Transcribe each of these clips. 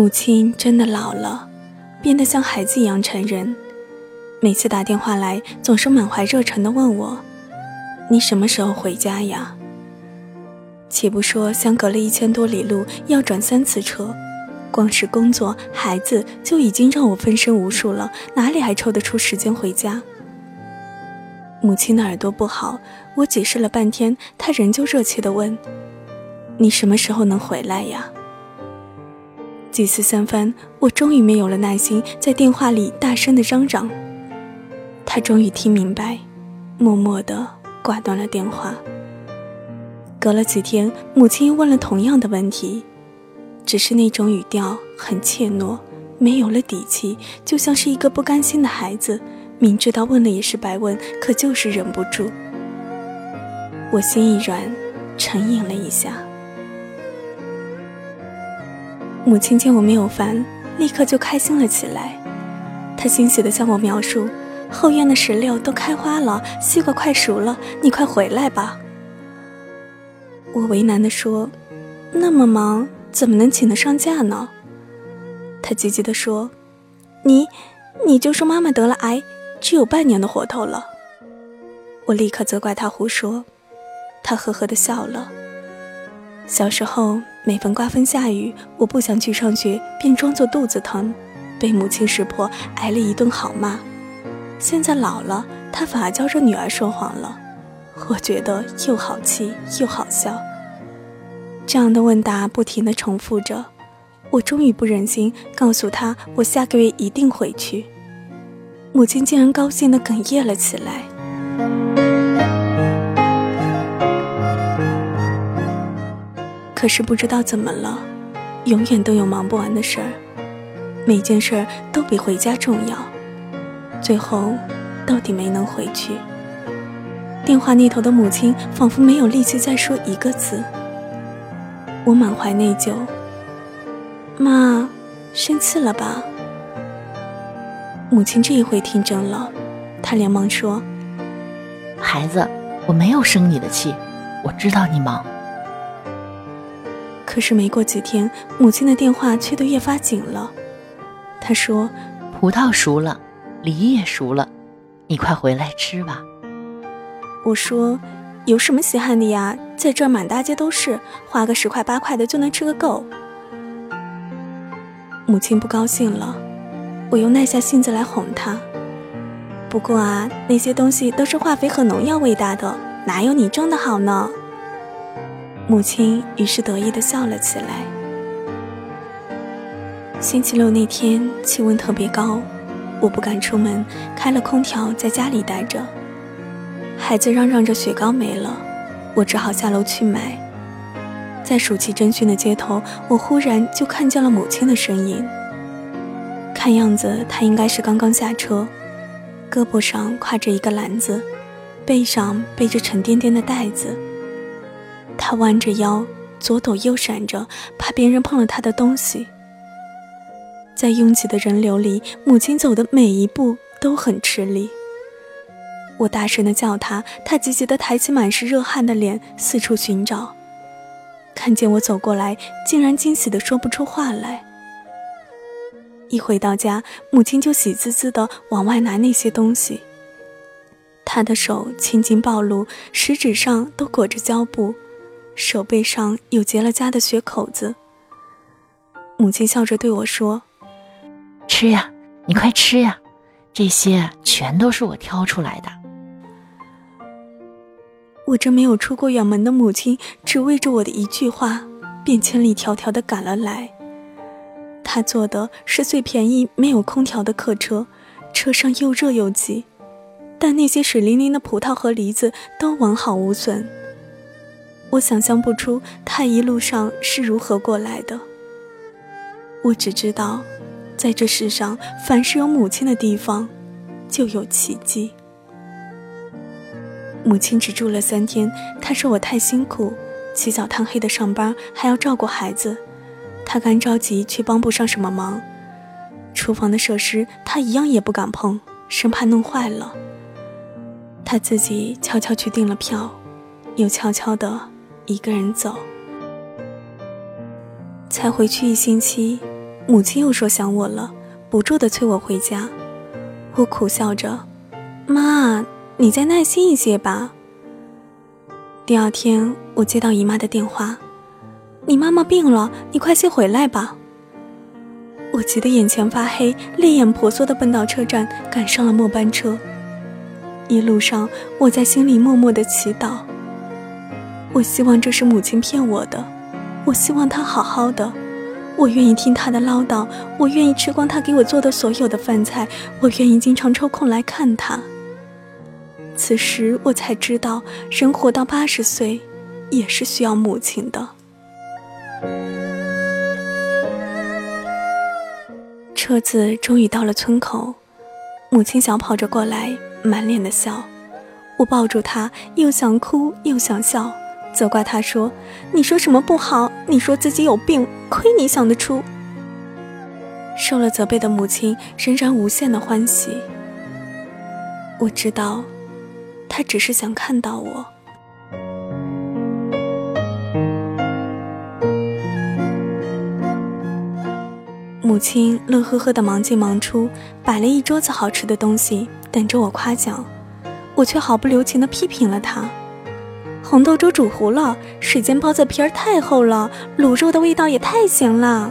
母亲真的老了，变得像孩子一样成人。每次打电话来，总是满怀热忱地问我：“你什么时候回家呀？”且不说相隔了一千多里路要转三次车，光是工作、孩子就已经让我分身无术了，哪里还抽得出时间回家？母亲的耳朵不好，我解释了半天，她仍旧热切地问：“你什么时候能回来呀？”几次三番，我终于没有了耐心，在电话里大声的嚷嚷。他终于听明白，默默的挂断了电话。隔了几天，母亲又问了同样的问题，只是那种语调很怯懦，没有了底气，就像是一个不甘心的孩子。明知道问了也是白问，可就是忍不住。我心一软，沉吟了一下。母亲见我没有烦，立刻就开心了起来。她欣喜地向我描述：“后院的石榴都开花了，西瓜快熟了，你快回来吧。”我为难地说：“那么忙，怎么能请得上假呢？”她急急地说：“你，你就说妈妈得了癌。”只有半年的活头了，我立刻责怪他胡说，他呵呵的笑了。小时候每逢刮风下雨，我不想去上学，便装作肚子疼，被母亲识破，挨了一顿好骂。现在老了，他反而教着女儿说谎了，我觉得又好气又好笑。这样的问答不停的重复着，我终于不忍心告诉他，我下个月一定回去。母亲竟然高兴的哽咽了起来。可是不知道怎么了，永远都有忙不完的事儿，每件事儿都比回家重要。最后，到底没能回去。电话那头的母亲仿佛没有力气再说一个字。我满怀内疚。妈，生气了吧？母亲这一回听真了，她连忙说：“孩子，我没有生你的气，我知道你忙。”可是没过几天，母亲的电话催得越发紧了。她说：“葡萄熟了，梨也熟了，你快回来吃吧。”我说：“有什么稀罕的呀？在这儿满大街都是，花个十块八块的就能吃个够。”母亲不高兴了。我又耐下性子来哄她。不过啊，那些东西都是化肥和农药喂大的，哪有你种的好呢？母亲于是得意地笑了起来。星期六那天气温特别高，我不敢出门，开了空调在家里待着。孩子嚷嚷着雪糕没了，我只好下楼去买。在暑气蒸熏的街头，我忽然就看见了母亲的身影。看样子，她应该是刚刚下车，胳膊上挎着一个篮子，背上背着沉甸甸的袋子。他弯着腰，左抖右闪着，怕别人碰了他的东西。在拥挤的人流里，母亲走的每一步都很吃力。我大声的叫他，他急急的抬起满是热汗的脸，四处寻找。看见我走过来，竟然惊喜的说不出话来。一回到家，母亲就喜滋滋地往外拿那些东西。她的手青筋暴露，食指上都裹着胶布，手背上有结了痂的血口子。母亲笑着对我说：“吃呀，你快吃呀，这些全都是我挑出来的。”我这没有出过远门的母亲，只为着我的一句话，便千里迢迢的赶了来。他坐的是最便宜、没有空调的客车，车上又热又挤，但那些水灵灵的葡萄和梨子都完好无损。我想象不出他一路上是如何过来的。我只知道，在这世上，凡是有母亲的地方，就有奇迹。母亲只住了三天，她说我太辛苦，起早贪黑的上班，还要照顾孩子。他干着急，却帮不上什么忙。厨房的设施，他一样也不敢碰，生怕弄坏了。他自己悄悄去订了票，又悄悄的一个人走。才回去一星期，母亲又说想我了，不住的催我回家。我苦笑着：“妈，你再耐心一些吧。”第二天，我接到姨妈的电话：“你妈妈病了，你快些回来吧。”我急得眼前发黑，泪眼婆娑的奔到车站，赶上了末班车。一路上，我在心里默默的祈祷：我希望这是母亲骗我的，我希望她好好的，我愿意听她的唠叨，我愿意吃光她给我做的所有的饭菜，我愿意经常抽空来看她。此时，我才知道，人活到八十岁，也是需要母亲的。车子终于到了村口，母亲小跑着过来，满脸的笑。我抱住她，又想哭又想笑，责怪他说：“你说什么不好？你说自己有病，亏你想得出。”受了责备的母亲仍然无限的欢喜。我知道，他只是想看到我。母亲乐呵呵的忙进忙出，摆了一桌子好吃的东西，等着我夸奖。我却毫不留情的批评了他：红豆粥煮糊了，水煎包子皮儿太厚了，卤肉的味道也太咸了。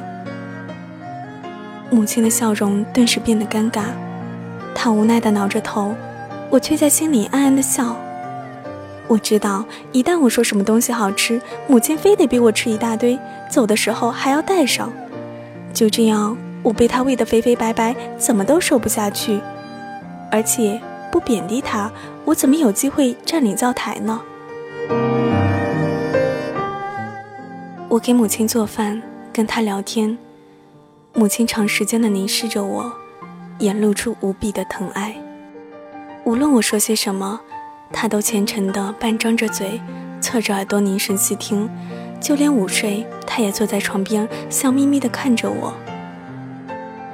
母亲的笑容顿时变得尴尬，她无奈的挠着头，我却在心里暗暗的笑。我知道，一旦我说什么东西好吃，母亲非得逼我吃一大堆，走的时候还要带上。就这样，我被他喂得肥肥白白，怎么都瘦不下去。而且不贬低他，我怎么有机会占领灶台呢？我给母亲做饭，跟她聊天，母亲长时间的凝视着我，眼露出无比的疼爱。无论我说些什么，她都虔诚的半张着嘴，侧着耳朵凝神细听。就连午睡，她也坐在床边，笑眯眯地看着我。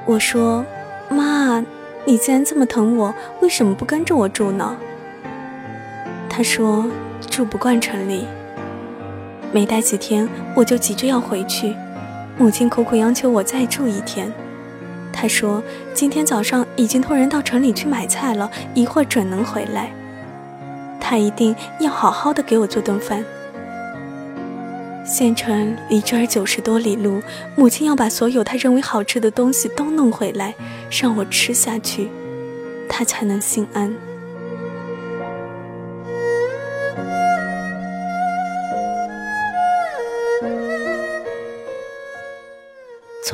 我说：“妈，你既然这么疼我，为什么不跟着我住呢？”她说：“住不惯城里。”没待几天，我就急着要回去。母亲苦苦央求我再住一天。她说：“今天早上已经托人到城里去买菜了，一会儿准能回来。他一定要好好的给我做顿饭。”县城离这儿九十多里路，母亲要把所有她认为好吃的东西都弄回来，让我吃下去，她才能心安。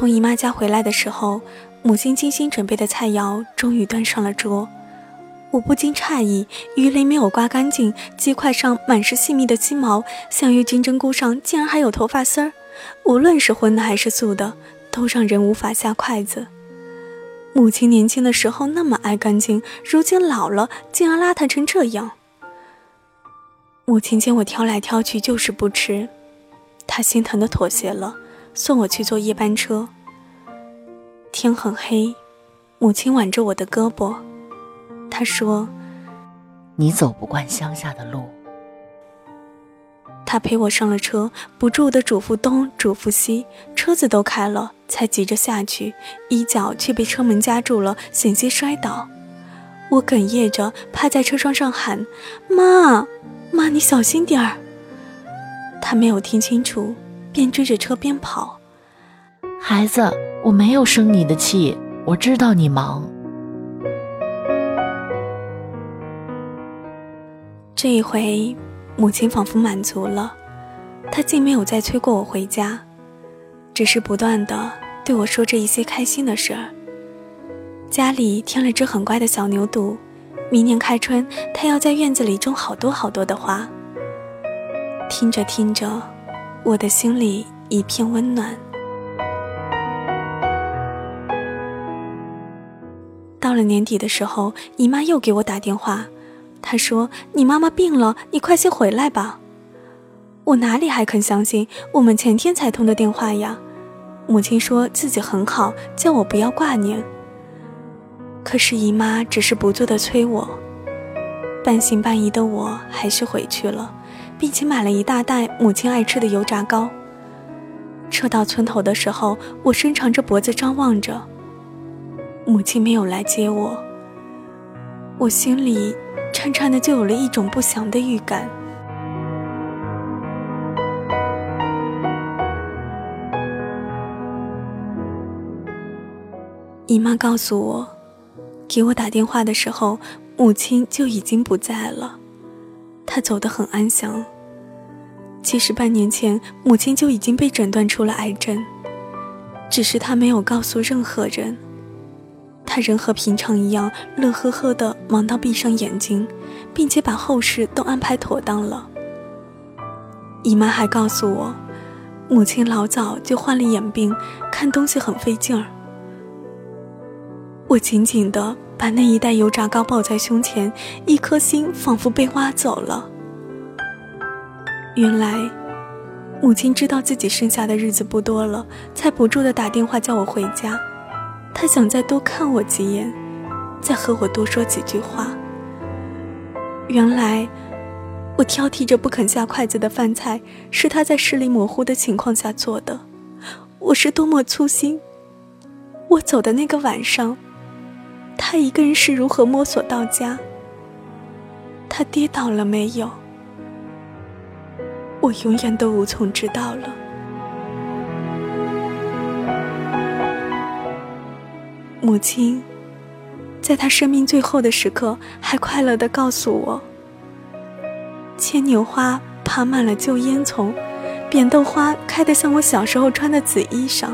从姨妈家回来的时候，母亲精心准备的菜肴终于端上了桌。我不禁诧异，鱼鳞没有刮干净，鸡块上满是细密的鸡毛，香芋金针菇上竟然还有头发丝儿。无论是荤的还是素的，都让人无法下筷子。母亲年轻的时候那么爱干净，如今老了竟然邋遢成这样。母亲见我挑来挑去就是不吃，她心疼的妥协了，送我去坐夜班车。天很黑，母亲挽着我的胳膊。她说：“你走不惯乡下的路。”她陪我上了车，不住的嘱咐东，嘱咐西，车子都开了，才急着下去，一脚却被车门夹住了，险些摔倒。我哽咽着趴在车窗上喊：“妈，妈，你小心点儿。”她没有听清楚，边追着车边跑。孩子，我没有生你的气，我知道你忙。这一回，母亲仿佛满足了，她竟没有再催过我回家，只是不断的对我说着一些开心的事儿。家里添了只很乖的小牛犊，明年开春，它要在院子里种好多好多的花。听着听着，我的心里一片温暖。到了年底的时候，姨妈又给我打电话。她说：“你妈妈病了，你快些回来吧。”我哪里还肯相信？我们前天才通的电话呀。母亲说自己很好，叫我不要挂念。可是姨妈只是不住的催我。半信半疑的我还是回去了，并且买了一大袋母亲爱吃的油炸糕。车到村头的时候，我伸长着脖子张望着。母亲没有来接我，我心里颤颤的，就有了一种不祥的预感。姨妈告诉我，给我打电话的时候，母亲就已经不在了，她走得很安详。其实半年前，母亲就已经被诊断出了癌症，只是她没有告诉任何人。她仍和平常一样，乐呵呵的忙到闭上眼睛，并且把后事都安排妥当了。姨妈还告诉我，母亲老早就患了眼病，看东西很费劲儿。我紧紧的把那一袋油炸糕抱在胸前，一颗心仿佛被挖走了。原来，母亲知道自己剩下的日子不多了，才不住的打电话叫我回家。她想再多看我几眼，再和我多说几句话。原来，我挑剔着不肯下筷子的饭菜，是她在视力模糊的情况下做的。我是多么粗心！我走的那个晚上，她一个人是如何摸索到家？她跌倒了没有？我永远都无从知道了。母亲，在她生命最后的时刻，还快乐的告诉我：牵牛花爬满了旧烟囱，扁豆花开得像我小时候穿的紫衣裳。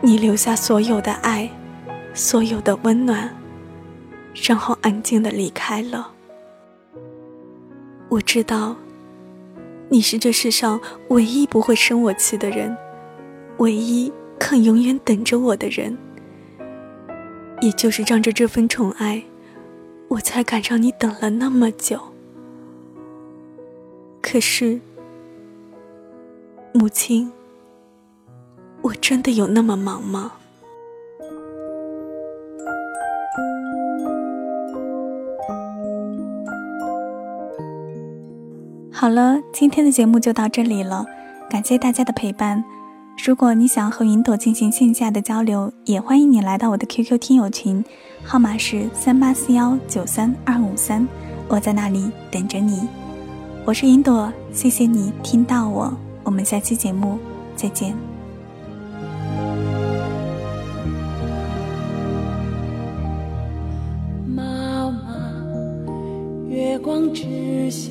你留下所有的爱，所有的温暖，然后安静的离开了。我知道。你是这世上唯一不会生我气的人，唯一肯永远等着我的人。也就是仗着这份宠爱，我才敢让你等了那么久。可是，母亲，我真的有那么忙吗？好了，今天的节目就到这里了，感谢大家的陪伴。如果你想和云朵进行线下的交流，也欢迎你来到我的 QQ 听友群，号码是三八四幺九三二五三，我在那里等着你。我是云朵，谢谢你听到我，我们下期节目再见。妈妈，月光之下。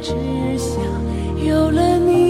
之下有了你，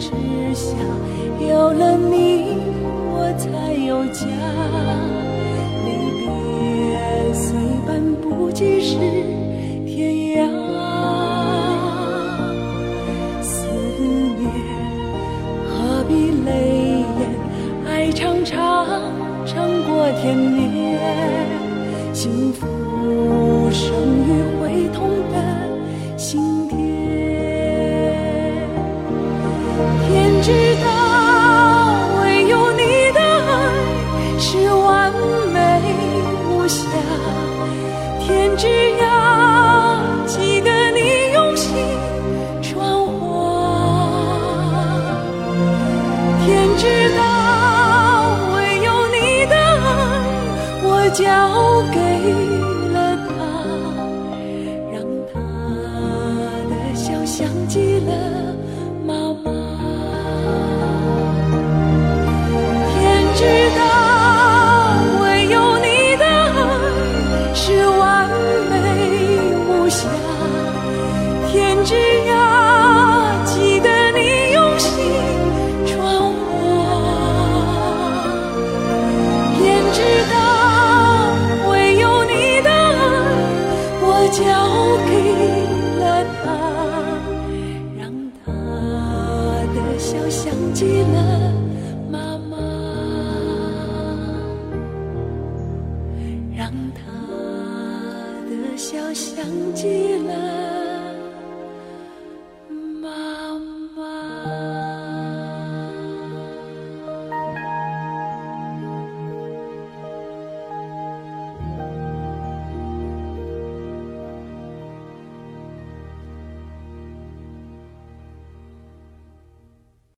只想，有了你，我才有家。离别虽半步即是天涯，思念何必泪眼？爱长长，长过天年，忘记了。的笑像极了妈妈，让他的笑像极了。